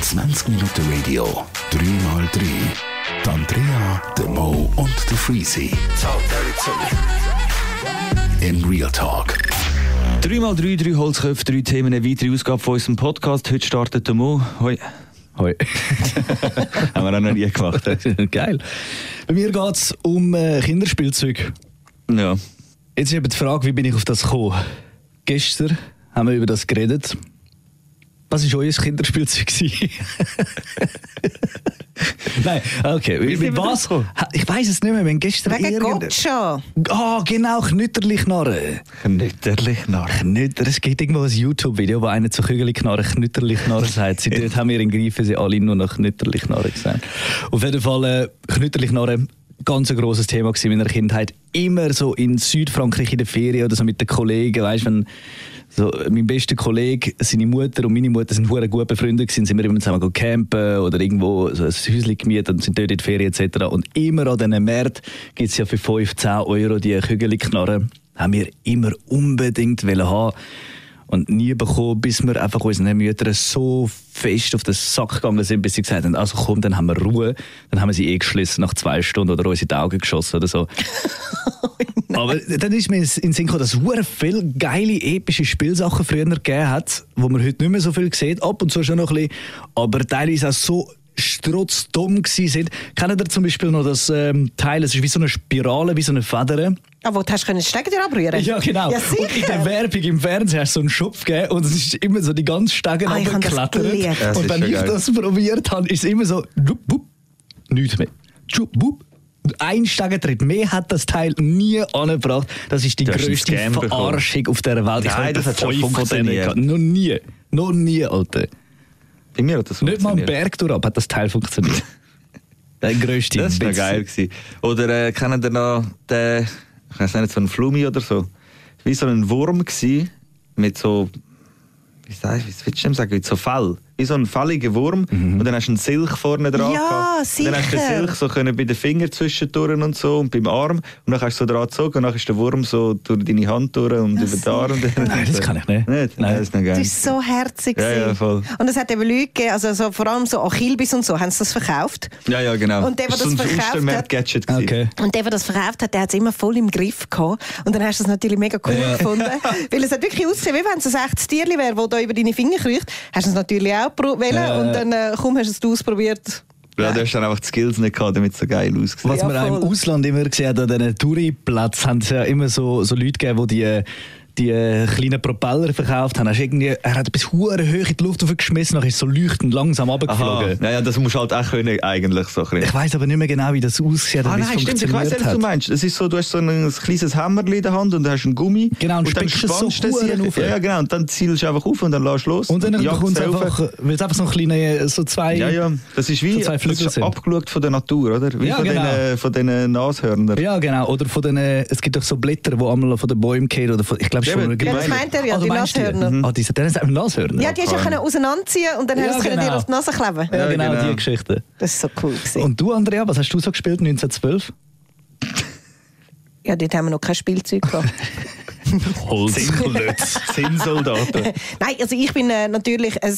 20 Minuten Radio, 3x3. Die Andrea, der Mo und der Freezy. In Real Talk. 3x3, 3 Holzköpfe, 3 Themen, eine weitere Ausgabe von unserem Podcast. Heute startet der Mo. Hoi. Hoi. Haben wir auch noch nie gemacht. Geil. Bei mir geht es um äh, Kinderspielzeug. Ja. Jetzt ist eben die Frage, wie bin ich auf das gekommen? Gestern haben wir über das geredet. Was war euer Kinderspielzeug? Nein, okay. Wie sind wir Mit was? Ich weiß es nicht mehr. Wenn gestern Wegen Gotcha. Ah, genau, Knütterlich-Knarren. Knütterlich nach. Knütter, es gibt irgendwo ein YouTube-Video, wo einer zu Kügeli-Knarren Knütterlich-Knarren sagt. Seitdem haben wir in Greifen sie alle nur noch Knütterlich-Knarren gesagt. Auf jeden Fall, äh, Knütterlich-Knarren, ganz ein grosses Thema in meiner Kindheit. Immer so in Südfrankreich in der Ferien oder so mit den Kollegen, weißt wenn so, mein bester Kollege, seine Mutter und meine Mutter sind hure gut befreundet sind wir immer zusammen campen oder irgendwo so ein Häuschen gemietet und sind dort in die Ferien etc. Und immer an diesen Märkten gibt es ja für 5, 10 Euro die Kügeli-Knarren. Haben wir immer unbedingt haben und nie bekommen, bis wir einfach unseren Müttern so fest auf den Sack gegangen sind, bis sie gesagt haben, also komm, dann haben wir Ruhe. Dann haben wir sie eh geschlossen nach zwei Stunden oder uns in die Augen geschossen oder so. Aber dann ist mir in den Sinn gekommen, dass es viele geile, epische Spielsachen früher gegeben hat, wo man heute nicht mehr so viel sieht. Ab und zu schon noch ein bisschen, aber teilweise auch so strotzdumm gewesen sind. Kennt ihr zum Beispiel noch das ähm, Teil, es ist wie so eine Spirale, wie so eine Feder. Ah, wo du hast können die Stege dir abrühren? Ja, genau. Ja, und in der. Werbung im Fernsehen hast du so einen Schopf gegeben und es ist immer so die ganze Stege Ah, ich runtergeklettert. Und wenn ich geil. das probiert habe, ist es immer so, wupp, nichts mehr. Tschupp, wupp. Und Ein Stegentritt mehr hat das Teil nie angebracht. Das ist die grösste Scam bekommen. Verarschung auf dieser Welt. Ich Nein, habe das hat schon von denen gehabt. Noch nie. Noch nie, Alter. Bei mir hat das Nicht mal am. Berg durch hat das Teil funktioniert. Der grösste Das war geil. Gewesen. Oder äh, kennt ihr noch den, ich weiß nicht, so einen Flumi oder so? Wie so ein Wurm gewesen, mit so, wie sag ich, wie willst du dem sagen, mit so Fell. Wie so ein falliger Wurm. Mhm. Und dann hast du einen Silch vorne dran Ja, gehabt. Und dann hast du den sicher. Silch so können bei den Fingern zwischendurch und so und beim Arm. Und dann hast du so dran gezogen und dann ist der Wurm so durch deine Hand durch und über den Arm. Nein, das kann ich nicht. Nicht? Nein. Nein, das ist noch geil. Das war so herzig. Ja, ja, voll. Und es hat eben Leute gegeben, also so, vor allem so Achillebis und so, haben sie das verkauft. Ja, ja, genau. Und der, der ist ein das verkauft hat- gewesen. Okay. Und der, der das verkauft hat, der hat es immer voll im Griff gehabt. Und dann hast du es natürlich mega cool gefunden. Weil es hat wirklich ausgesehen, wie wenn es ein echtes Tierli wäre, das da über deine Finger kriecht. Hast du es natürlich auch pro- wollen. Ja. Und dann, äh, kaum hast du es ausprobiert. Ja, du hast dann einfach die Skills nicht gehabt, damit es so geil aussieht. Was Ja, man auch im. Ausland immer gesehen hat, an diesen Touri-Plätzen, haben es ja immer so, so Leute gegeben, die die, die äh, kleinen Propeller verkauft haben. Hast irgendwie, er hat bis hure hoch in die Luft geschmissen, nachher ist so leuchtend langsam runtergeflogen. Naja, das musst du halt auch können, eigentlich. So ein. Ich weiß aber nicht mehr genau, wie das aussieht Ah es nein, stimmt, ich weiss, funktioniert was du meinst. Es ist so, du hast so ein, ein kleines Hämmerchen in der Hand und du hast einen Gummi. Genau, und dann es so spannst du es hier. rauf. Ja, genau. Und dann zielst du einfach auf und dann lässt du los. Und dann jagst kommt es einfach, es einfach so ein kleine, so zwei... Ja, ja. Das ist wie so zwei das ist abgeschaut von der Natur, oder? Wie Ja, von, genau. den, von den Nashörnern. Ja, genau. Oder von den, es gibt doch so Blätter, die einmal von den Bäumen gehen. Oder von, ich glaube, ist Ja, das meint er ja, du die Nashörner. Mhm. Ah, dann ist es Nashörner. Ja, die hast du ja können auseinanderziehen und dann Ja, hast du es können genau. dir auf die Nase kleben. Ja, Ja, genau, genau. die Geschichte. Das war so cool. Gewesen. Und du, Andrea, was hast du so gespielt 1912? ja, dort haben wir noch kein Spielzeug gehabt. Holzklötz. Zinnsoldaten. Nein, also ich bin äh, natürlich ein,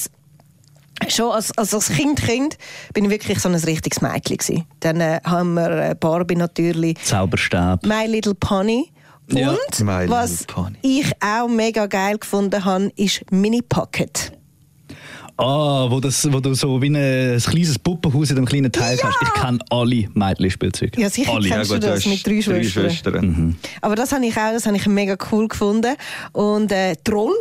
schon als, als, als Kind, kind bin ich wirklich so ein richtiges Mädchen gewesen. Dann äh, haben wir äh, Barbie natürlich, Zauberstab. My Little Pony. Und Ja, was ich auch mega geil gefunden habe, ist Mini Pocket. Ah, wo, das, wo du so wie ein, ein kleines Puppenhaus in einem kleinen Teil hast. Ich kenne alle Mädchenspielzeuge. Ja, sicher alle. kennst du das mit drei Schwestern. Schwestern. Aber das habe ich auch, das habe ich mega cool gefunden. Und äh, Troll,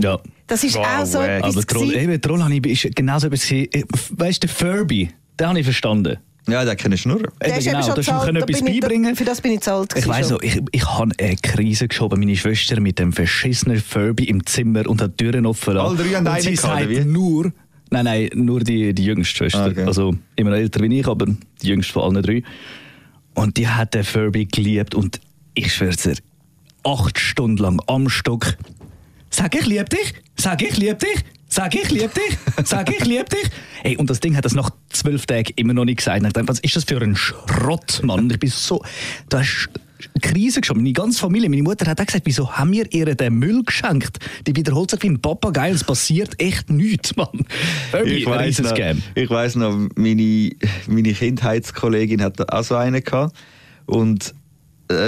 Ja. das ist Wow, auch so etwas Aber Troll, eben, Troll habe ich, ist genauso etwas gewesen. Weißt du, Furby, den habe ich verstanden. Ja, der kann schnurren. Der Eben ist genau, du hast ihm etwas beibringen. Für das bin ich zu alt. Ich gewesen weiss noch, ich, ich habe eine Krise geschoben, meine Schwester mit dem verschissenen Furby im Zimmer und hat die Türen offen lassen. Alle drei haben und sie sagt wie? nur, nein, nein, nur die, die jüngste Schwester. Ah, okay. Also immer noch älter wie ich, aber die jüngste von allen drei. Und die hat den Furby geliebt und ich schwör's dir, acht Stunden lang am Stock. Sag ich lieb dich, sag ich lieb dich, sag ich lieb dich, sag ich lieb dich. Ey, und das Ding hat das nach zwölf Tagen immer noch nicht gesagt. Ich dachte, was ist das für ein Schrott, Mann? Und ich bin so, du hast Krise geschoben. Meine ganze Familie, meine Mutter hat auch gesagt, wieso haben wir ihr den Müll geschenkt? Die wiederholt sich wie ein Papagei und es passiert echt nichts, Mann. Ich weiß noch, ich weiss noch meine, meine Kindheitskollegin hat auch so einen gehabt. Und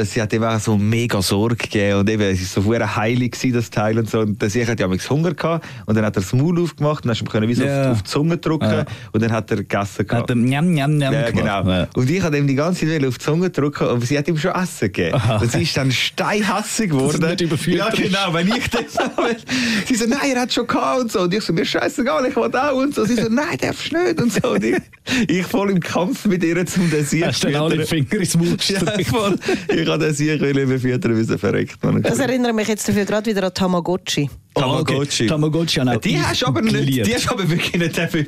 sie hat ihm auch so mega Sorge gegeben und eben, es war so sehr heilig gewesen, das Teil und so. Und der Sieg hat ja Hunger gehabt und dann hat er das Maul aufgemacht und dann können wie so Ja. auf, die Zunge drücken Ja. und dann hat er gegessen gehabt. Hat er njam, njam, njam ja, genau. Ja. Und ich habe ihm die ganze Zeit auf die Zunge drücken, aber sie hat ihm schon Essen gegeben. Aha. Und sie ist dann steinhassig geworden. nicht überführt Ja, genau. Wenn ich das Sie so, nein, er hat schon gehabt und so. Und ich so, mir scheißegal, ich will auch und so. Sie so, nein, darfst nicht und so. Und ich, ich voll im Kampf mit ihr zum den Sieg Hast du dann alle Finger ins Maul Ja, gestreckt? voll. Ich habe den Sieg befüttern, er verreckt. Man. Das erinnert mich jetzt dafür gerade wieder an Tamagotchi. Tamagotchi. Oh, Tamagotchi haben auch Die hast du aber nicht, geliebt. die hast du aber wirklich nicht dafür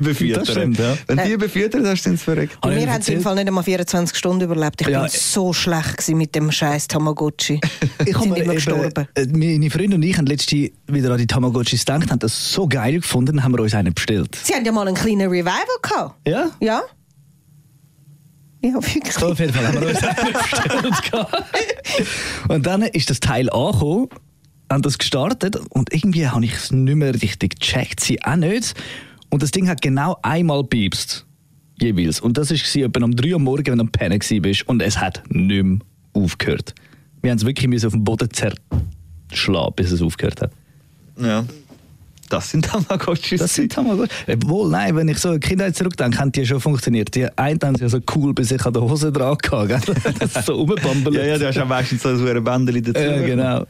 stimmt, ja. Wenn die befüttert hast, sind sie verreckt. Ich Wir haben es im? Fall nicht einmal 24 Stunden überlebt. Ich Ja, bin äh, so schlecht gewesen mit dem scheiß Tamagotchi. Ich mir immer gestorben. äh, meine Freunde und ich haben letztens wieder an die Tamagotchis gedacht, haben das so geil gefunden, haben wir uns einen bestellt. Sie haben ja mal einen kleinen Revival gehabt. Ja? Ja? Ja, wirklich. So, auf jeden Fall haben wir uns bestellt. und dann ist das Teil angekommen, haben das gestartet und irgendwie habe ich es nicht mehr richtig gecheckt, sie auch nicht. Und das Ding hat genau einmal piepst. Jeweils. Und das war etwa um 3 Uhr morgens, wenn du am Pennen warst und es hat nicht mehr aufgehört. Wir haben es wirklich müssen auf den Boden zerschlagen, bis es aufgehört hat. Ja. Das sind Tamagotchis. Das sind Tamagotchi. Obwohl, nein, wenn ich so an Kindheit zurückdenke, haben die schon funktioniert. Die einen haben sich so cool bei sich an der Hose dran gehabt. Das ist so rumbambelt. ja, ja, du hast ja meistens so ein Bändchen dazu. Ja, genau.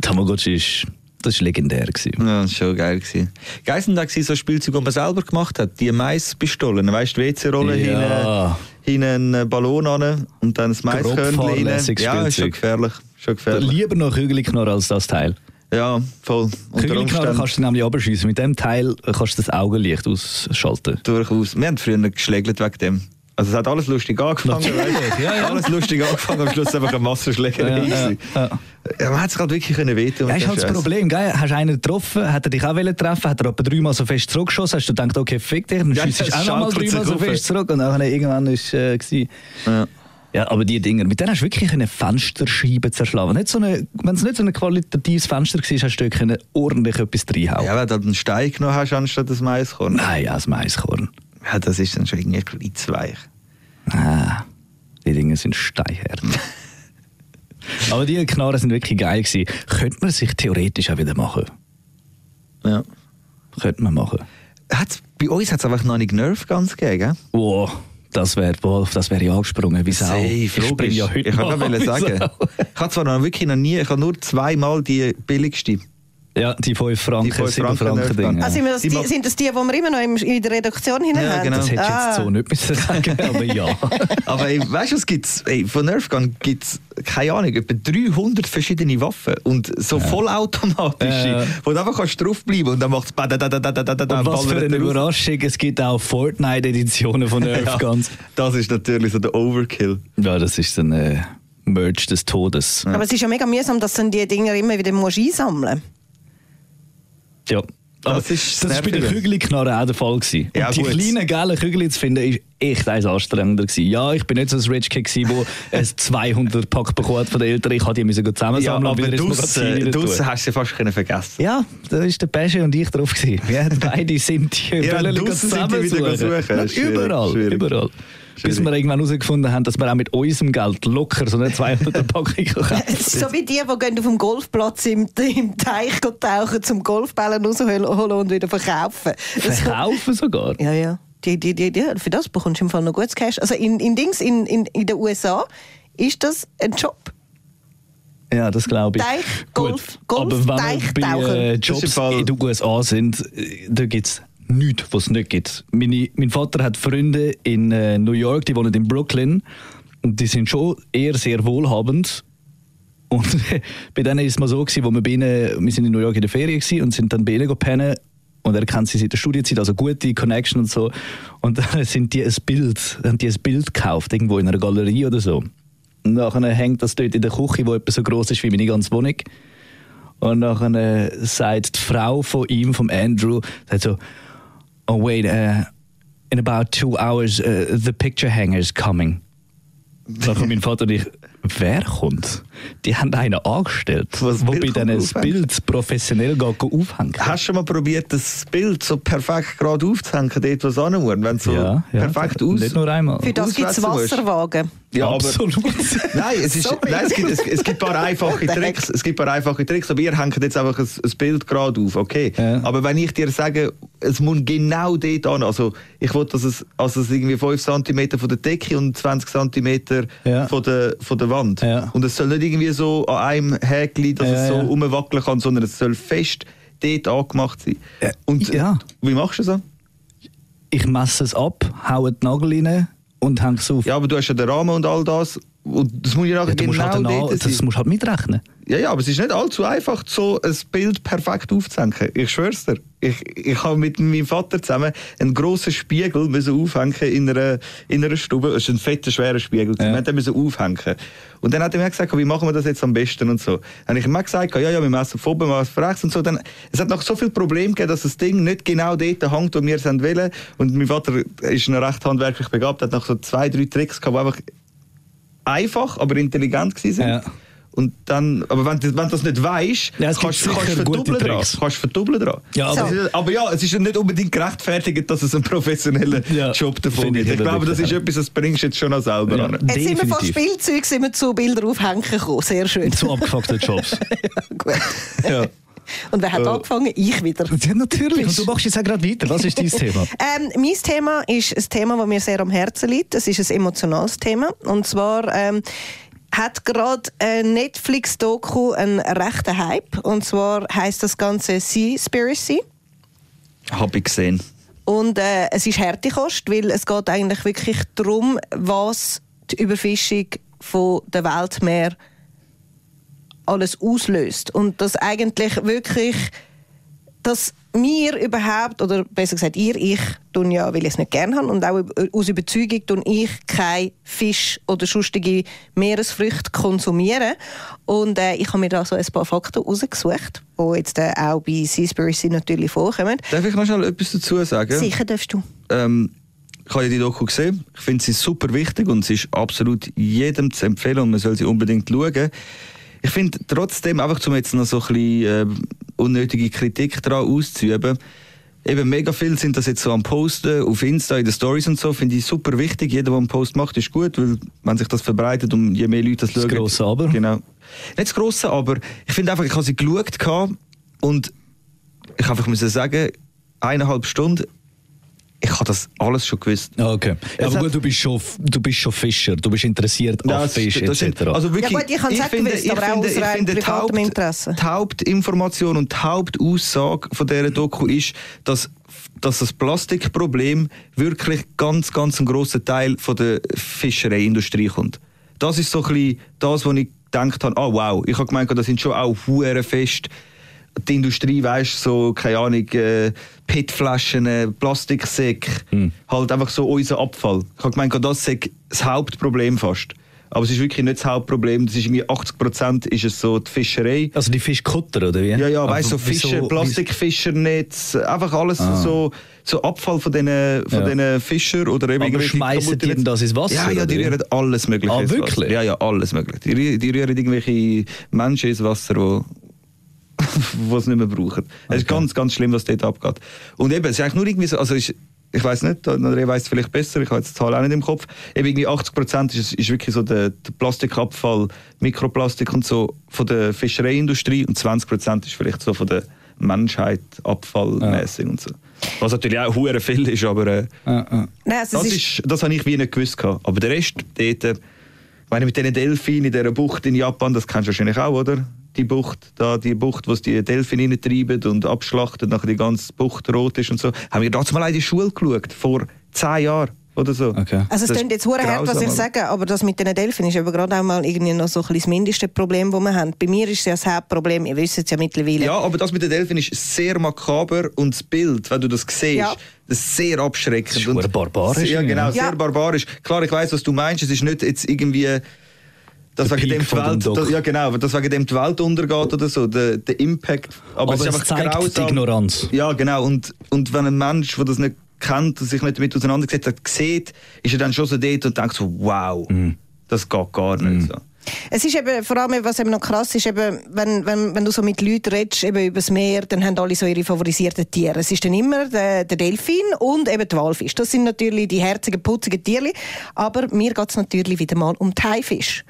Tamagotchi ist, das ist legendär. Gewesen. Ja, das war schon geil. Gewesen. Geil sind gewesen, so Spielzeuge, die man selber gemacht hat. Die Maispistolen, weißt du, WC-Rolle Ja. hinten, hinten einen Ballon an und dann das Maiskörnchen rein. Ja, ist schon Spielzeug. gefährlich. Schon gefährlich. Lieber noch Kügelknarre als das Teil. Ja, voll. Umständen kannst du nämlich abschiessen. Mit dem Teil kannst du das Augenlicht ausschalten. durchaus. Wir haben früher geschlägelt wegen dem. Also es hat alles lustig angefangen. Ja, ja. Alles lustig angefangen, am Schluss einfach eine Massenschlägerei. Ja, ja, ja. Man hat sich halt wirklich können wehtun. Mit ist halt das. Problem, gell? Hast du einen getroffen, hat er dich auch treffen, hat er etwa dreimal so fest zurückgeschossen, hast du gedacht, okay, fick dich, dann Ja, schießt das du auch nochmal dreimal so fest zurück und dann irgendwann ist äh, gewesen. Ja. Ja, aber die Dinger, mit denen hast du wirklich eine Fensterscheibe zerschlagen. Nicht so eine, wenn es nicht so ein qualitatives Fenster war, hast du können ordentlich etwas reinhauen. ja, wenn du einen Stein genommen hast, anstatt das Maiskorn. Nein, ja, das Maiskorn. Ja, das ist dann schon irgendwie klitzweich. Ah, die Dinge sind steinhart. aber die Knarren sind wirklich geil gewesen. Könnte man sich theoretisch auch wieder machen. Ja. Könnte man machen. Hat's, bei uns hat es einfach noch nicht Nerf ganz gegeben, gell? Wow, das wäre das wär ja angesprungen. Wie Sau. Safe, ich spring logisch. ja heute ich kann sagen. Ich habe zwar noch wirklich noch nie, ich habe nur zweimal die billigste. Ja, die 5 Franken, Die 5 7 Franken Franken Dinge. Ah, sind, das Die sind das die, die wir immer noch in der Redaktion hinein Ja, haben? genau. Das hättest du Ah. jetzt so nicht müssen sagen, aber ja. Aber ey, weißt du, was gibt's? Ey, von Nerfgun gibt es, keine Ahnung, etwa 300 verschiedene Waffen und so vollautomatische, Ja. wo du einfach kannst draufbleiben und dann macht es Und was für eine Überraschung, es gibt auch Fortnite-Editionen von Nerf Guns. Das ist natürlich so der Overkill. Ja, das ist ein äh, Merch des Todes. Aber es ist ja mega mühsam, dass du die Dinger immer wieder musst einsammeln Ja. Aber Das ist das ist bei den. Kügelknarren auch der Fall gewesen. Ja, Und die gut. kleinen gelben Kügel zu finden, ist echt eins anstrengender gewesen. Ja, ich bin nicht so ein Rich Kid wo ein 200 Pack bekommen hat von den Eltern. Ich hatte die müssen Ja, zusammensammeln und aber draussen draussen hast du sie fast können vergessen. Ja, da ist der Pesche und ich drauf gewesen. Wir beide sind die Ja, wollen draussen sind die wieder suchen. Überall, schwierig. überall. Bis wir irgendwann herausgefunden haben, dass wir auch mit unserem Geld locker so eine 200 Packung kaufen Es ist so wie die, die gehen auf dem Golfplatz im, im Teich tauchen, zum Golfballen rausholen und wieder verkaufen. Das- Verkaufen sogar. Ja, ja. Die, die, die, die, für das bekommst du im Fall noch gutes Cash. Also in, in Dings, in, in, in den USA ist das ein Job. Ja, das glaube ich. Teich, Golf, Gut, Golf, aber wenn wir Teich, bei Tauchen. äh, Jobs im Fall- in den USA sind, äh, da gibt es nichts, was es nicht gibt. Meine, mein Vater hat Freunde in äh, New York, die wohnen in Brooklyn und die sind schon eher sehr wohlhabend. Und bei denen ist es mal so, gewesen, wo wir bei ihnen, wir sind in New York in der Ferien gewesen und sind dann bei ihnen pennen und er kennt sie seit der Studienzeit, also gute Connection und so. Und dann sind die ein Bild, haben die ein Bild gekauft, irgendwo in einer Galerie oder so. Und nachher hängt das dort in der Küche, die etwa so groß ist wie meine ganze Wohnung. Und nachher äh, sagt die Frau von ihm, vom Andrew, sagt so, oh wait, uh, in about two hours uh, the picture hanger is coming. Dann kommt mein Vater und ich, wer kommt? Die haben einen angestellt, Was der bei Bild diesen aufhängt? Bilds professionell geht aufhängen. Hast du schon mal probiert, das Bild so perfekt gerade aufzuhängen, dort wo es hin muss, wenn es so ja, ja. perfekt aus... Nicht nur einmal. Für das gibt es. Wasserwagen. Ja, aber Absolut. Nein, es, ist, nein es, gibt, es, es gibt ein paar einfache? Tricks. Es gibt ein paar einfache Tricks, aber ihr hängt jetzt einfach ein, ein Bild gerade auf, okay? Ja. Aber wenn ich dir sage, es muss genau dort an, also ich will, dass es, also es irgendwie 5 cm von der Decke und 20 cm Ja. von, der, von der Wand. Ja. Und es soll nicht irgendwie so an einem Häkchen, dass Ja, es so ja. rumwackeln kann, sondern es soll fest dort angemacht sein. Und Ja. wie machst du das? Ich messe es ab, haue die Nagel rein und hänge es auf. Ja, aber du hast ja den Rahmen und all das. Und das muss ja nachher Ja, musst genau halt dort sein. das musst du halt mitrechnen. Ja, ja, aber es ist nicht allzu einfach, so ein Bild perfekt aufzuhängen. Ich schwör's dir. Ich, ich habe mit meinem Vater zusammen einen grossen Spiegel müssen aufhängen in einer, in einer Stube. Es ist ein fetter, schwerer Spiegel. Ja. Wir haben den müssen aufhängen. Und dann hat er mir gesagt, wie machen wir das jetzt am besten und so. Dann habe ich ihm gesagt, ja, ja, wir messen von oben, wir messen von rechts und so. Dann, es hat noch so viel Probleme gegeben, dass das Ding nicht genau dort hängt, wo wir es wollen. Und mein Vater ist noch recht handwerklich begabt, hat noch so zwei, drei Tricks gehabt, die einfach einfach, aber intelligent sind. Ja. Und dann, aber wenn, du- wenn du das nicht weißt, Ja, kannst, du gute verdoppeln dran. Kannst du verdoppeln dran. Ja, Also, aber- aber ja, es ist nicht unbedingt gerechtfertigt, dass es einen professionellen Ja, Job davon ich gibt. Ich eben glaube, das ist etwas, das bringst du jetzt schon noch selber Ja. an. Jetzt sind wir von Definitiv. Spielzeug sind wir zu Bilder aufhängen gekommen. Sehr schön. Zu abgefuckten Jobs. Gut. Ja. Und wer hat Äh. angefangen? Ich wieder. ja, natürlich. Und du machst jetzt auch gerade weiter. Was ist dein Thema? Ähm, mein Thema ist ein Thema, das mir sehr am Herzen liegt. Es ist ein emotionales Thema. Und zwar ähm, hat gerade ein Netflix-Doku einen rechten Hype. Und zwar heißt das Ganze Seaspiracy. Hab ich gesehen. Und äh, es ist Härtekost, weil es geht eigentlich wirklich darum, was die Überfischung von der Weltmeer alles auslöst. Und dass eigentlich wirklich, dass wir überhaupt, oder besser gesagt ihr, ich, tun ja, weil ich es nicht gerne habe, und auch aus Überzeugung tun ich kein Fisch oder sonstige Meeresfrüchte konsumieren. Und äh, ich habe mir da so ein paar Fakten rausgesucht, die jetzt äh, auch bei Seaspiracy natürlich vorkommen. Darf ich noch schnell etwas dazu sagen? Sicher darfst du. Ähm, ich habe ja die Doku gesehen. Ich finde sie super wichtig und sie ist absolut jedem zu empfehlen und man soll sie unbedingt schauen. Ich finde trotzdem, einfach um jetzt noch so ein bisschen äh, unnötige Kritik daran auszuüben, eben mega viel sind das jetzt so am Posten auf Insta, in den Stories und so, finde ich super wichtig. Jeder, der einen Post macht, ist gut, weil wenn sich das verbreitet und je mehr Leute das Das schauen. grosse Aber. Genau. Nicht das grosse Aber. Ich finde einfach, ich habe sie geschaut und ich einfach müssen sagen, eineinhalb Stunden, ich habe das alles schon gewusst. Ah, Okay. Ja, Es aber gut, du bist, schon, du bist schon Fischer, du bist interessiert an das- Fisch das sind- etc. Also wirklich, Ja gut, ich habe es auch gewusst, aber auch aus rein die, privatem Haupt, Interesse. die Hauptinformation und die Hauptaussage von dieser Doku ist, dass, dass das Plastikproblem wirklich ganz, ganz einen grossen Teil von der Fischereiindustrie kommt. Das ist so ein bisschen das, wo ich gedacht habe, ah wow, ich habe gemeint, das sind schon auch hure fest die Industrie, weißt so, keine Ahnung, äh, PET-Flaschen, äh, Plastiksäcke, halt einfach so unser Abfall. Ich habe gemeint, das sei das Hauptproblem fast. Aber es ist wirklich nicht das Hauptproblem. Das ist irgendwie 80 Prozent ist es so die Fischerei. also die Fischkutter, oder wie? Ja, ja, weißt du, so Fischer, Plastikfischernetz, einfach alles so, so Abfall von diesen, von Ja. diesen Fischern oder eben schmeissen kaputten die das ins Wasser, Ja, ja, die rühren alles Mögliche Ah, wirklich? Ja, ja, alles Mögliche. Die, die rühren irgendwelche Menschen ins Wasser, die die es nicht mehr brauchen. Es ist ganz, ganz schlimm, was dort abgeht. Und eben, es ist eigentlich nur irgendwie so, also ist, ich weiß nicht, André weiß es vielleicht besser, ich habe jetzt die Zahl auch nicht im Kopf, eben irgendwie 80 Prozent ist, ist wirklich so der, der Plastikabfall, Mikroplastik und so von der Fischereiindustrie und 20 Prozent ist vielleicht so von der Menschheit abfallmäßig und so. Was natürlich auch hure viel ist, aber äh, Ah, ah. Nein, also das, es ist, das habe ich wie nicht gewusst. gehabt. Aber der Rest, dort, äh, meine mit diesen Delfinen in dieser Bucht in Japan, das kennst du wahrscheinlich auch, oder? Die Bucht, da, die Bucht, wo die Delfine reintreiben und abschlachten, nachher die ganze Bucht rot ist und so. Haben wir damals mal in die Schule geschaut, vor zehn Jahren oder so. Okay. Also es Das klingt jetzt hure hart, was ich sage, aber das mit den Delfinen ist aber gerade auch mal irgendwie noch so ein das mindeste Problem, das wir haben. Bei mir ist es ja das Hauptproblem, ihr wisst es ja mittlerweile. Ja, aber das mit den Delfinen ist sehr makaber und das Bild, wenn du das siehst, Ja. das ist sehr abschreckend. Das ist und barbarisch Ja, genau, irgendwie. sehr Ja. barbarisch. Klar, ich weiß, was du meinst. Es ist nicht jetzt irgendwie, dass wegen dem die Welt, Doc. da- ja genau, dass wegen dem die Welt untergeht oder so, der, der Impact. Aber, Aber es ist es einfach zeigt die grausam. Ignoranz. Ja, genau. Und, und wenn ein Mensch, der das nicht kennt und sich nicht damit auseinandergesetzt hat, sieht, ist er dann schon so dort und denkt so, wow, Mhm. das geht gar nicht so. Es ist eben, vor allem, was eben noch krass ist, eben, wenn, wenn, wenn du so mit Leuten redest, eben über das Meer, dann haben alle so ihre favorisierten Tiere. Es ist dann immer der, der Delfin und eben der Walfisch. Das sind natürlich die herzigen, putzigen Tiere. Aber mir geht es natürlich wieder mal um die Haifisch.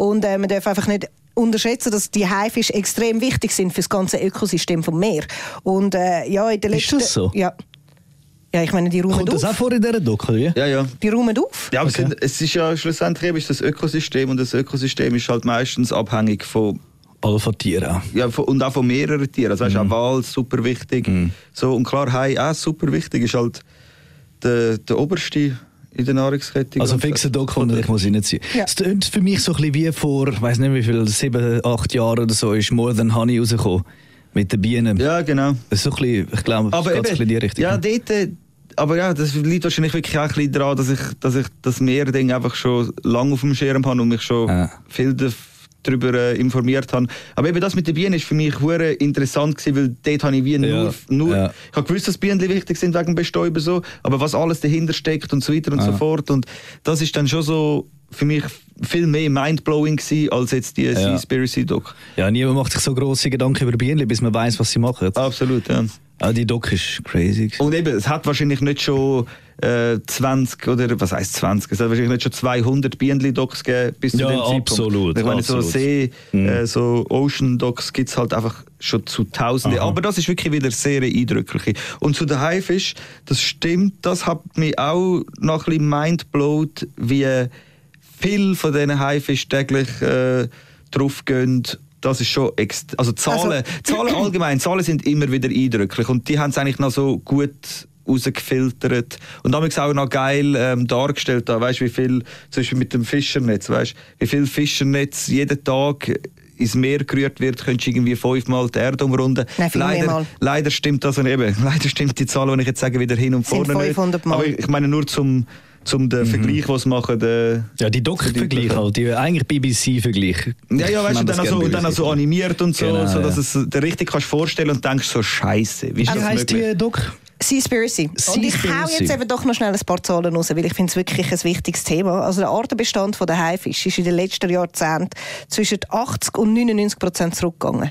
Und äh, man darf einfach nicht unterschätzen, dass die Haifische extrem wichtig sind für das ganze Ökosystem vom Meer. Und äh, ja, in der Ist letzten... das so? Ja. Ja, ich meine, die räumen Kommt das auch auf. vor in dieser Doku? Ja? Ja, ja. Die räumen auf. Ja, aber Okay. es, ist ja schlussendlich ist das Ökosystem und das Ökosystem ist halt meistens abhängig von ja, von, und auch von mehreren Tieren. Also weißt, auch Wal super wichtig. So, und klar, Hai auch super wichtig, ist halt der, der oberste in der Nahrungskette. Also Ganz- fixe Doku, und ich muss reinziehen. Ja. Es tönt für mich so ein bisschen wie vor, ich weiß nicht wie viel, sieben, acht Jahren oder so, ist More Than Honey rausgekommen. Mit den Bienen. Ja, genau. Das ist so ein bisschen, ich glaube, Aber es geht so ein bisschen in die eben, Richtung. ja, dort, äh, aber ja, das liegt wahrscheinlich wirklich auch ein bisschen daran, dass ich, dass ich das Meerding einfach schon lange auf dem Schirm habe und mich schon Ja. viel daf- darüber äh, informiert habe. Aber eben das mit den Bienen ist für mich hure interessant gewesen, weil dort habe ich wie nur, nur ja. ich habe gewusst, dass Bienen wichtig sind wegen Bestäuben so, aber was alles dahinter steckt und so weiter und so Ah. fort und das ist dann schon so für mich viel mehr mindblowing gewesen, als jetzt die Ja. Seaspiracy Doc. ja, niemand macht sich so grosse Gedanken über Bienen, bis man weiß, was sie machen. Absolut, ja. Ah, die Doc ist crazy. Und eben, es hat wahrscheinlich nicht schon äh, 20 oder was heißt 20? Es hat wahrscheinlich nicht schon 200 Bienenli-Docs gegeben bis zu Ja, dem Zeitpunkt. absolut, Ich meine, so absolut. See, Mhm. äh, so Ocean-Docs gibt es halt einfach schon zu Tausenden. Aha. Aber das ist wirklich wieder sehr eindrücklich. Und zu den Haifisch, das stimmt, das hat mich auch noch ein bisschen mindblowt, wie viel von diesen Haifisch täglich äh, draufgehen. Das ist schon also Zahlen, Zahlen allgemein, Zahlen sind immer wieder eindrücklich und die haben es eigentlich noch so gut rausgefiltert und damals auch noch geil ähm, dargestellt da, weißt wie viel zum Beispiel mit dem Fischernetz, weißt wie viel Fischernetz jeden Tag ins Meer gerührt wird, könntest du irgendwie fünfmal die Erde umrunden. Nein, leider, leider stimmt das eben, leider stimmt die Zahl, die ich jetzt sage, wieder hin und Sind vorne 500 nicht. Mal. Aber ich, ich meine nur zum zum den Vergleich, was sie machen, der, Ja, die Doc-Vergleich halt, die eigentlich BBC-Vergleich. ja, ja, weißt du, dann auch so, gerne und dann auch so BBC. animiert und so, Genau, so dass ja. es dir richtig kannst vorstellen und denkst so Scheiße, wie ist Wie das heisst möglich? die Doc? Seaspiracy. Und ich hau jetzt eben doch noch schnell ein paar Zahlen raus, weil ich finde es wirklich ein wichtiges Thema. Also der Artenbestand der Haifisch ist in den letzten Jahrzehnten zwischen 80 und 99 Prozent zurückgegangen.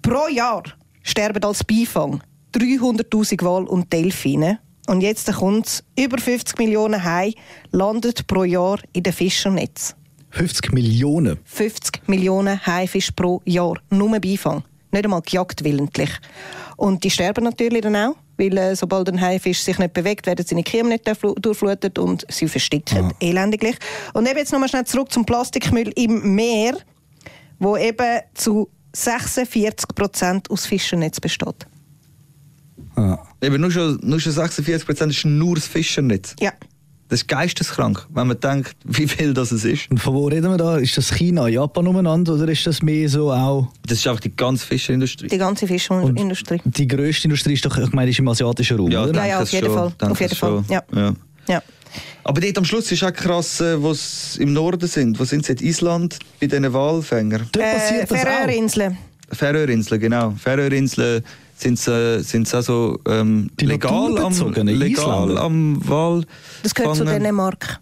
Pro Jahr sterben als Beifang 300'000 Wal und Delfine. Und jetzt kommt über 50 Millionen Hai landet pro Jahr in den Fischernetz. 50 Millionen. 50 Millionen Haifisch pro Jahr. Nur Beifang. Nicht einmal gejagt willentlich. Und die sterben natürlich dann auch, weil äh, sobald ein Haifisch sich nicht bewegt, werden seine Kiemen nicht durchflu- durchflutet und sie versticken elendiglich. Und eben jetzt nochmal schnell zurück zum Plastikmüll im Meer, wo eben zu 46 Prozent aus Fischernetz besteht. Ah. Eben nur schon, nur schon 46 Prozent ist nur das Fischernetz. Ja. Das ist geisteskrank, wenn man denkt, wie viel das es ist. Und von wo reden wir da? Ist das China, Japan umeinander oder ist das mehr so auch... Das ist einfach die ganze Fischerindustrie. Die ganze Fischindustrie. Die grösste Industrie ist doch, ich meine, ist im asiatischen Raum, Ja, oder? Ja, ja, auf jeden schon, Fall. Auf jeden Fall. Ja. Ja. Ja. Aber dort am Schluss ist auch krass, äh, wo sie im Norden sind. Wo sind sie? In Island, bei diesen Walfängern. Dort Äh, passiert das auch. Färöerinseln. Färöerinseln, genau. Färöerinseln sind äh, sind's also ähm, Die legal, am, legal am Wal. Das gehört zu. Dänemark.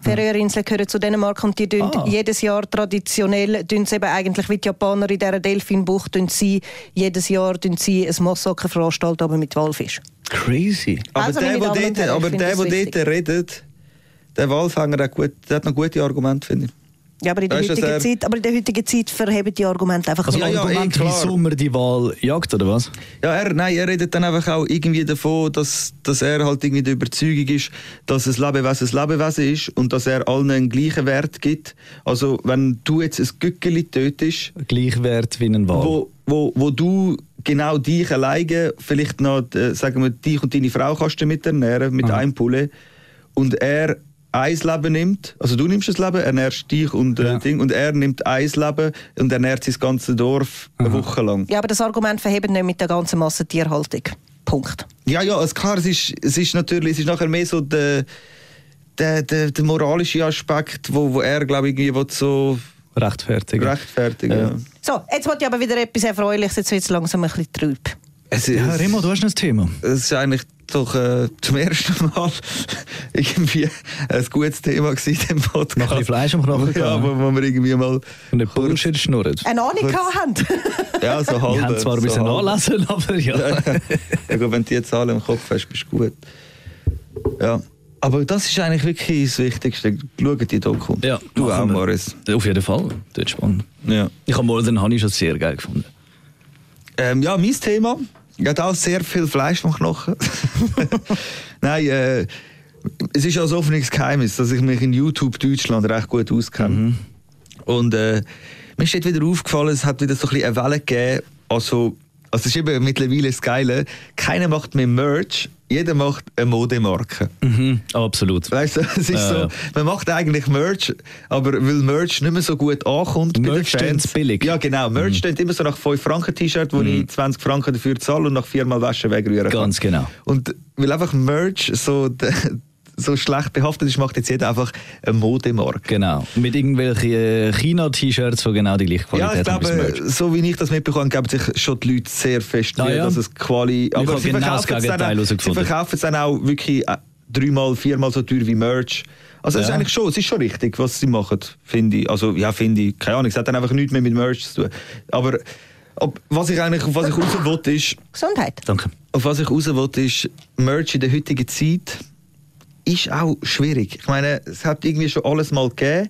Färöerinseln gehören zu Dänemark und die tun Ah. jedes Jahr traditionell, tun sie eben eigentlich wie die Japaner in dieser Delfinbucht, tun sie jedes Jahr tun sie ein Massaker veranstalten, aber mit Walfisch. Crazy. Aber Also, der, der finde der, das der wichtig. dort redet, der Walfänger, der, hat gut, der hat noch gute Argumente, finde ich. Ja, aber in der Weißt heutigen er- Zeit, aber in der heutigen Zeit verheben die Argumente einfach Also Ja, nicht. ja, Argument, eh, klar. wieso man die Wahl jagt, oder was? Ja, er, nein, er redet dann einfach auch irgendwie davon, dass, dass er halt irgendwie der Überzeugung ist, dass ein Lebewesen ein Lebewesen ist und dass er allen einen gleichen Wert gibt. Also, wenn du jetzt ein Gückeli tötest, Gleichwert wie ein Wahl. wo, wo, wo du genau dich alleine, vielleicht noch, äh, sagen wir, dich und deine Frau kannst du mit ernähren, mit Aha. einem Pulle, und er ein Leben nimmt, also du nimmst das Leben, ernährst dich und, äh, Ja. Ding, und er nimmt ein Leben und ernährt sein ganzes Dorf eine Woche lang. Ja, aber das Argument verhebt nicht mit der ganzen Massentierhaltung. Punkt. Ja, ja, also klar, es ist, es ist natürlich, es ist nachher mehr so der, der, der, der moralische Aspekt, wo, wo er, glaube ich, irgendwie so Rechtfertigen. rechtfertigen Ja. ja. So, jetzt wollte ich aber wieder etwas Erfreuliches, jetzt wird es langsam ein bisschen trüb. Es, Ja, Remo, du hast noch ein Thema. es ist eigentlich doch äh, zum ersten Mal irgendwie ein gutes Thema gewesen in dem Podcast. Noch ein bisschen Fleisch am Knochen Ja, wo, wo wir irgendwie mal... Und nicht Bullshit schnurren. Eine Ahnung haben. Ja, so halb. Wir haben zwar ein so bisschen halb. nachlesen, aber ja. ja, gut, wenn du die Zahlen im Kopf hast, bist du gut. Ja. Aber das ist eigentlich wirklich das Wichtigste. Schau die Doku. Ja, du auch. Morris. Auf jeden Fall. Das ist spannend. Ja. Ich habe mal den Honey schon sehr geil gefunden. Ähm, ja, mein Thema. Ich habe auch sehr viel Fleisch vom Knochen. Nein, äh, es ist ja ein offenes Geheimnis, dass ich mich in YouTube Deutschland recht gut auskenne. Und äh, mir ist dort wieder aufgefallen, es hat wieder so ein bisschen eine Welle gegeben. Also, also es ist eben mittlerweile das Geile. Keiner macht mehr Merch, jeder macht eine Modemarke. Mhm, absolut. Weißt du, es ist Ja, so, man macht eigentlich Merch, aber weil Merch nicht mehr so gut ankommt bei den Merch Fans. billig. Ja, genau. Merch Mhm. steht immer so nach 5 Franken T-Shirt, wo ich 20 Franken dafür zahle und nach viermal waschen wegrühren kann. Ganz genau. Und weil einfach Merch so, so schlecht behaftet ist, macht jetzt jeder einfach eine Modemarke. Genau. Mit irgendwelchen äh, China-T-Shirts, die genau die gleiche Ja, Qualität ich haben wie das glaube, Merch. so wie ich das mitbekomme, geben sich schon die Leute sehr fest Ah, ja? dass es Quali... Aber sie genau das verkaufen, es dann Gegenteil auch, sie verkaufen es dann auch wirklich äh, dreimal, viermal so teuer wie Merch. Also es ist Ja. eigentlich schon, es ist schon richtig, was sie machen, finde ich. Also ja, finde ich, keine Ahnung, es hat dann einfach nichts mehr mit Merch zu tun. Aber ob, was ich eigentlich, auf was ich raus will, ist, Gesundheit. Danke. auf was ich raus will, ist, Merch in der heutigen Zeit ist auch schwierig. Ich meine, es hat irgendwie schon alles mal gegeben.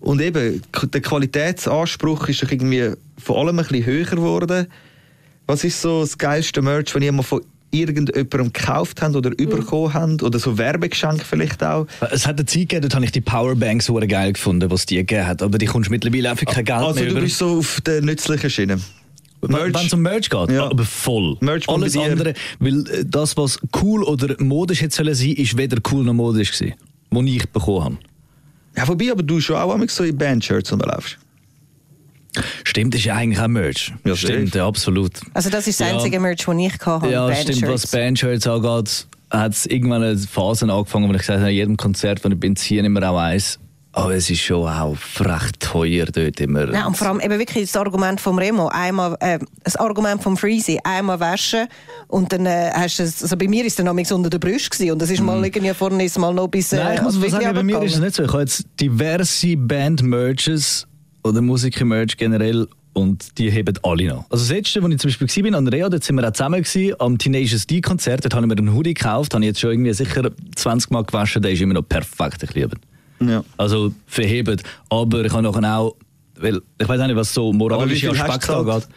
Und eben, der Qualitätsanspruch ist doch irgendwie vor allem ein bisschen höher geworden. Was ist so das geilste Merch, wenn ihr mal von irgendjemandem gekauft habt oder bekommen habt? Oder so Werbegeschenk vielleicht auch? Es hat eine Zeit gegeben, dort habe ich die Powerbanks sehr geil gefunden, was die gegeben hat. Aber die kommst mittlerweile einfach kein Geld Also mehr du über. bist so auf der nützlichen Schiene. Wenn es um Merch geht, Ja. aber voll. Merch Alles andere, weil äh, das, was cool oder modisch hätte sollen sein, ist weder cool noch modisch gewesen, was ich bekommen habe. Ja, wobei, aber du schon auch manchmal so in Bandshirts rumlaufst. Stimmt, ist ja eigentlich auch Merch. Ja, stimmt, ja, absolut. Also das ist das Ja. einzige Merch, das ich hatte. Ja, stimmt, was Bandshirts angeht, hat es irgendwann eine Phase angefangen, wo ich gesagt habe, an jedem Konzert, wo ich bin, ziehe ich immer auch eins. Aber es ist schon auch recht teuer dort immer. Nein, und vor allem eben wirklich das Argument vom Remo, einmal, äh, das Argument vom Freezy, einmal waschen und dann äh, hast du es, also bei mir ist es dann noch unter der Brust gewesen und das ist mal irgendwie vorne ist mal noch bis äh, Mhm. Nein, ich muss mal sagen, bei mir ist es nicht so. Ich habe jetzt diverse Band-Merches oder Musiker-Merch generell und die heben alle noch. Also das letzte, wo ich zum Beispiel war, an Rea, dort sind wir auch zusammen gewesen, am Tenacious D-Konzert, dort habe ich mir einen Hoodie gekauft, habe ich jetzt schon irgendwie sicher 20 Mal gewaschen, der ist immer noch perfekt, ich liebe ihn. Ja. Also verhebt. Aber ich habe nachher auch, weil ich weiß auch nicht, was so du Aspekte gezahlt? angeht.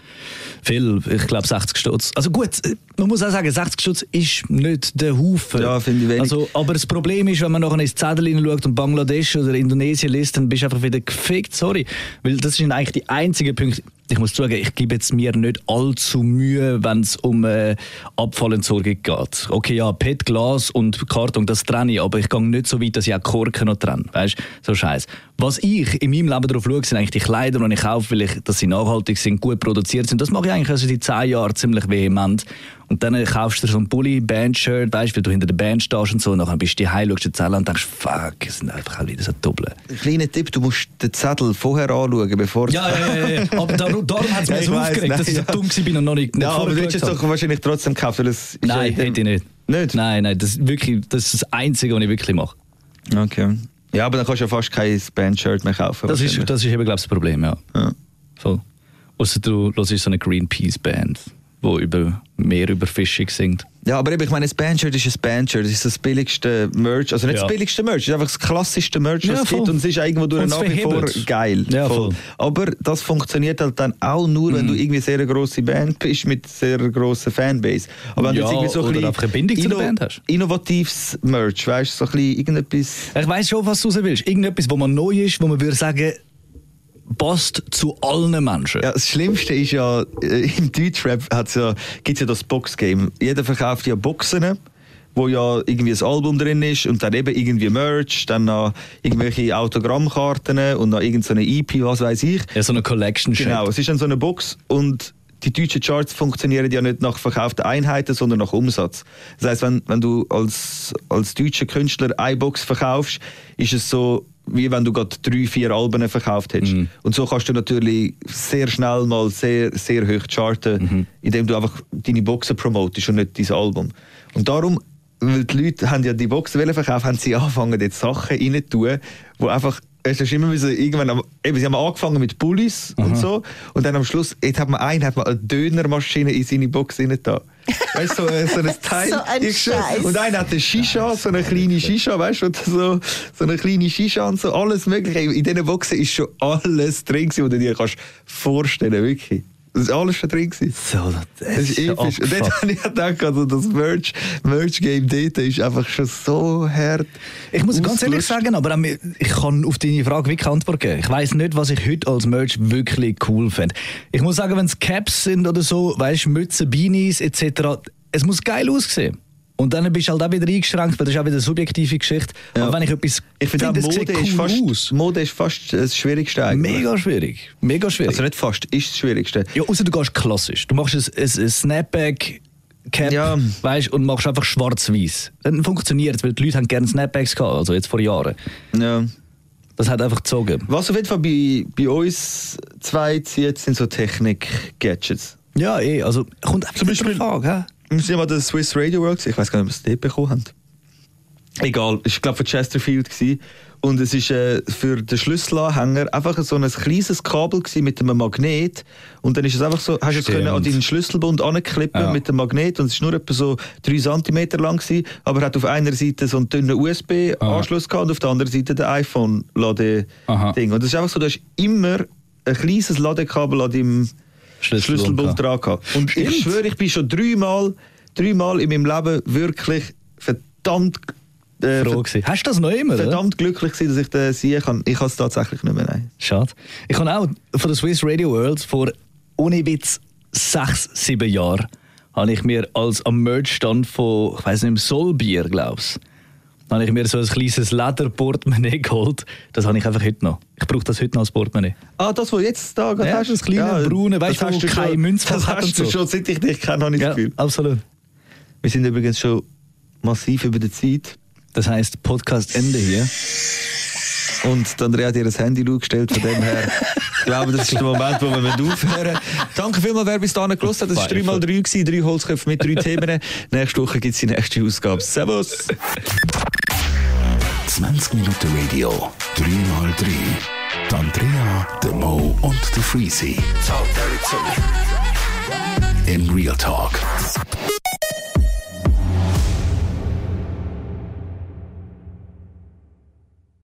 Viel, ich glaube 60 Stutz. Also gut, äh, man muss auch sagen, 60 Stutz ist nicht der Haufen. Ja, finde ich wenig. Also, aber das Problem ist, wenn man nachher ins Zettel hineinschaut und Bangladesch oder Indonesien liest, dann bist du einfach wieder gefickt, sorry. Weil das sind eigentlich die einzigen Punkte, ich muss zugeben, ich gebe jetzt mir nicht allzu Mühe, wenn es um äh, Abfallentsorgung geht. Okay, ja, PET, Glas und Karton, das trenne ich, aber ich gehe nicht so weit, dass ich auch Korken noch trenne. Weißt so scheiß. Was ich in meinem Leben darauf schaue, sind eigentlich die Kleider, die ich kaufe, weil ich, dass sie nachhaltig sind, gut produziert sind. Das mache ich eigentlich also seit 10 Jahren ziemlich vehement. Und dann äh, kaufst du so ein Pulli, Bandshirt, weißt, weil du hinter der Band stehst und so, und dann bist du heim, schaust dir die Zelle an und denkst, fuck, es sind einfach auch wieder so Doppel. Kleiner Tipp, du musst den Zettel vorher anschauen, bevor Ja, ja, ja, ja. aber darum, darum hat es mich Ja, so aufgeregt, dass nein, ich so dumm war und noch nicht, nicht Ja, aber du hättest es doch wahrscheinlich trotzdem gekauft, weil es Nein, hätte ich nicht. Nicht? Nein, nein, das ist, wirklich, das ist das Einzige, was ich wirklich mache. Okay. Ja, aber dann kannst du ja fast kein Bandshirt mehr kaufen. Das ist, das ist eben, glaube ich, das Problem, ja. Ja. Voll. Außer du hörst so eine Greenpeace-Band, die über Meerüberfischung singt. Ja, aber eben, ich meine, das Bandshirt ist ein Bandshirt. Das ist das billigste Merch. Also nicht Ja. das billigste Merch, es ist einfach das klassischste Merch, was Ja, es voll. gibt. Und es ist irgendwo durch nach wie vor geil. Ja, voll. Mhm. Aber das funktioniert halt dann auch nur, wenn du irgendwie sehr eine grosse Band bist mit sehr grosser Fanbase. Aber wenn Ja, du jetzt irgendwie so ein bisschen einfach eine Bindung zu der Band hast. Innovatives Merch, weißt du, so ein bisschen irgendetwas. Ich weiss schon, was du raus willst. Irgendetwas, wo man neu ist, wo man würde sagen, passt zu allen Menschen. Ja, das Schlimmste ist ja, äh, im Deutschrap ja, gibt es ja das Boxgame. Jeder verkauft ja Boxen, wo ja irgendwie ein Album drin ist und dann eben irgendwie Merch, dann noch irgendwelche Autogrammkarten und noch irgendeine EP, was weiß ich. Ja, so eine Collection Genau, es ist dann so eine Box und die deutschen Charts funktionieren ja nicht nach verkauften Einheiten, sondern nach Umsatz. Das heißt, wenn, wenn du als, als deutscher Künstler eine Box verkaufst, ist es so, wie wenn du gerade drei, vier Alben verkauft hättest. Mhm. Und so kannst du natürlich sehr schnell mal sehr, sehr hoch charten, Mhm. indem du einfach deine Boxen promotest und nicht dein Album. Und darum, weil die Leute haben ja die Boxen verkaufen, haben sie angefangen, dort Sachen rein tun, wo einfach es ist immer müssen, irgendwann, am- eben, sie haben angefangen mit Pullis und so und dann am Schluss, jetzt hat man einen, hat man eine Dönermaschine in seine Box da. Weißt du, so, äh, so ein Teil. So ein. Scheiß. Und einer hat eine Shisha, so eine kleine Shisha, weißt du, so, so eine kleine Shisha und so, alles mögliche. In diesen Boxen ist schon alles drin was du dir kannst vorstellen, wirklich. Das ist alles schon drin gewesen. So, Das ist episch. Und dort habe ich gedacht, also das Merch, Merch-Game dort ist einfach schon so hart. Ich muss ganz ehrlich sagen, aber ich kann auf deine Frage wirklich Antwort geben. Ich weiß nicht, was ich heute als Merch wirklich cool finde. Ich muss sagen, wenn es Caps sind oder so, weißt Mützen, Beanies etc., es muss geil aussehen. Und dann bist du halt auch wieder eingeschränkt, weil das ist auch wieder eine subjektive Geschichte. Ja. Aber wenn ich etwas Ich finde sieht Mode, ist cool fast, aus. Mode ist fast das Schwierigste eigentlich. Mega schwierig. Mega schwierig. Also nicht fast, ist das Schwierigste. Ja, außer du gehst klassisch. Du machst ein, ein, ein Snapback, Cap, Ja. weißt, und machst einfach schwarz-weiß. Dann funktioniert es, weil die Leute haben gerne Snapbacks gehabt, also jetzt vor Jahren. Ja. Das hat einfach gezogen. Was auf jeden Fall bei, bei uns zwei zieht, sind so Technik-Gadgets. Ja, eh, also kommt Zum Beispiel- Frage, hä? Wir sind ja mal der Swiss Radio World, ich weiß gar nicht, ob wir es dort bekommen haben. Egal, ich glaube von Chesterfield gewesen. und es ist äh, für den Schlüsselanhänger einfach so ein kleines Kabel mit einem Magnet und dann ist es einfach so, hast du es können an deinen Schlüsselbund anklippen Ja. mit dem Magnet und es ist nur etwa so 3 cm lang gewesen, aber hat auf einer Seite so einen dünnen USB-Anschluss gehabt und auf der anderen Seite den Aha. iPhone-Lade-Ding. Und es ist einfach so, du hast immer ein kleines Ladekabel an deinem Schlüsselbund dran gehabt. Und ich schwöre, ich bin schon dreimal, dreimal in meinem Leben wirklich verdammt, äh, Froh gewesen. Hast du das noch immer? Oder? verdammt glücklich gewesen, dass ich den sehen kann. Ich habe es tatsächlich nicht mehr. Nein. Schade. Ich habe auch von der Swiss Radio World vor ohne Witz sechs, sieben Jahren habe ich mir als am Merchstand von, ich weiß nicht, Solbier, glaub's, habe ich mir so ein kleines Lederportemonnaie geholt. Das habe ich einfach heute noch. Ich brauche das heute noch als Portemonnaie. Ah, das, was jetzt da gerade Ja, hast? das kleine, braune, weißt du, hast wo du keine Münzfach Das hast du so. schon, seit ich dich kenne, habe ich Ja, das Gefühl. absolut. Wir sind übrigens schon massiv über der Zeit. Das heisst, Podcast Ende hier. Und die Andrea hat ihr das Handy gestellt, von dem her. ich glaube, das ist der Moment, wo wir aufhören. Danke vielmals, wer bis dahin gehört hat. Das war 3x3, gewesen, drei Holzköpfe mit drei Themen. Nächste Woche gibt es die nächste Ausgabe. Servus! 20 Minuten Radio, 3x3. Die Andrea, der Mo und der Freezy. Im Real Talk.